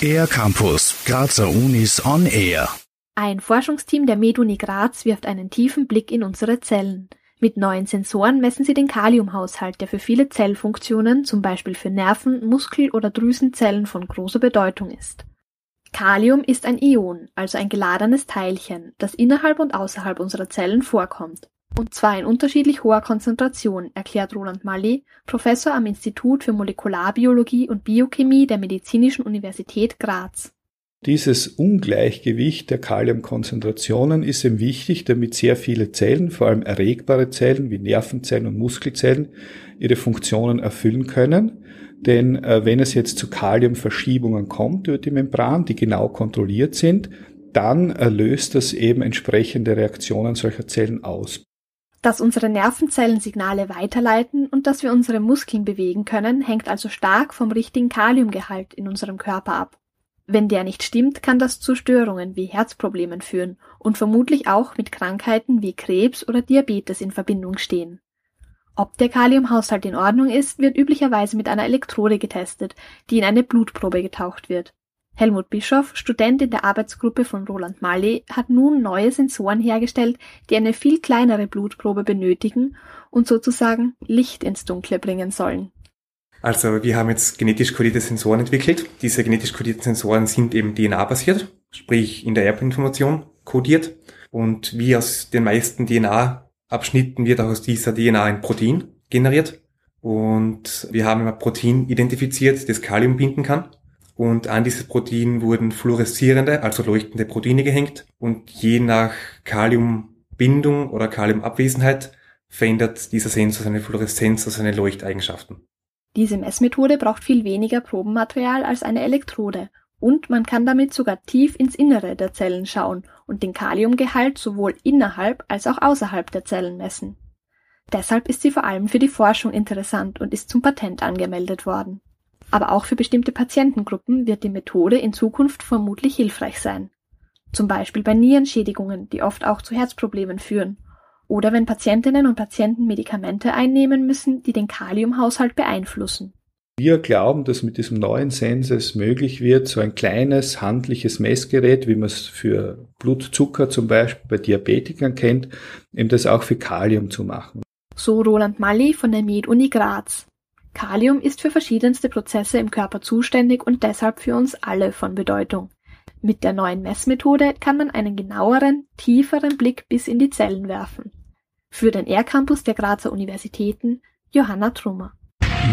Air Campus, Grazer Unis on Air. Ein Forschungsteam der MedUni Graz wirft einen tiefen Blick in unsere Zellen. Mit neuen Sensoren messen sie den Kaliumhaushalt, der für viele Zellfunktionen, zum Beispiel für Nerven, Muskel- oder Drüsenzellen von großer Bedeutung ist. Kalium ist ein Ion, also ein geladenes Teilchen, das innerhalb und außerhalb unserer Zellen vorkommt. Und zwar in unterschiedlich hoher Konzentration, erklärt Roland Malley, Professor am Institut für Molekularbiologie und Biochemie der Medizinischen Universität Graz. Dieses Ungleichgewicht der Kaliumkonzentrationen ist eben wichtig, damit sehr viele Zellen, vor allem erregbare Zellen wie Nervenzellen und Muskelzellen, ihre Funktionen erfüllen können. Denn äh, wenn es jetzt zu Kaliumverschiebungen kommt über die Membran, die genau kontrolliert sind, dann äh, löst das eben entsprechende Reaktionen solcher Zellen aus. Dass unsere Nervenzellen Signale weiterleiten und dass wir unsere Muskeln bewegen können, hängt also stark vom richtigen Kaliumgehalt in unserem Körper ab. Wenn der nicht stimmt, kann das zu Störungen wie Herzproblemen führen und vermutlich auch mit Krankheiten wie Krebs oder Diabetes in Verbindung stehen. Ob der Kaliumhaushalt in Ordnung ist, wird üblicherweise mit einer Elektrode getestet, die in eine Blutprobe getaucht wird. Helmut Bischoff, Student in der Arbeitsgruppe von Roland Malley, hat nun neue Sensoren hergestellt, die eine viel kleinere Blutprobe benötigen und sozusagen Licht ins Dunkle bringen sollen. Also wir haben jetzt genetisch kodierte Sensoren entwickelt. Diese genetisch kodierten Sensoren sind eben DNA-basiert, sprich in der Erbinformation kodiert. Und wie aus den meisten DNA-Abschnitten wird auch aus dieser DNA ein Protein generiert. Und wir haben ein Protein identifiziert, das Kalium binden kann. Und an dieses Protein wurden fluoreszierende, also leuchtende Proteine gehängt. Und je nach Kaliumbindung oder Kaliumabwesenheit verändert dieser Sensor seine Fluoreszenz, also seine Leuchteigenschaften. Diese Messmethode braucht viel weniger Probenmaterial als eine Elektrode und man kann damit sogar tief ins Innere der Zellen schauen und den Kaliumgehalt sowohl innerhalb als auch außerhalb der Zellen messen. Deshalb ist sie vor allem für die Forschung interessant und ist zum Patent angemeldet worden. Aber auch für bestimmte Patientengruppen wird die Methode in Zukunft vermutlich hilfreich sein. Zum Beispiel bei Nierenschädigungen, die oft auch zu Herzproblemen führen oder wenn Patientinnen und Patienten Medikamente einnehmen müssen, die den Kaliumhaushalt beeinflussen. Wir glauben, dass mit diesem neuen Sensor es möglich wird, so ein kleines handliches Messgerät, wie man es für Blutzucker zum Beispiel bei Diabetikern kennt, eben das auch für Kalium zu machen. So Roland Malli von der Med-Uni Graz. Kalium ist für verschiedenste Prozesse im Körper zuständig und deshalb für uns alle von Bedeutung. Mit der neuen Messmethode kann man einen genaueren, tieferen Blick bis in die Zellen werfen. Für den R-Campus der Grazer Universitäten Johanna Trummer.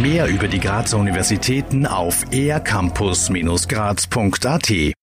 Mehr über die Grazer Universitäten auf ercampus-graz.at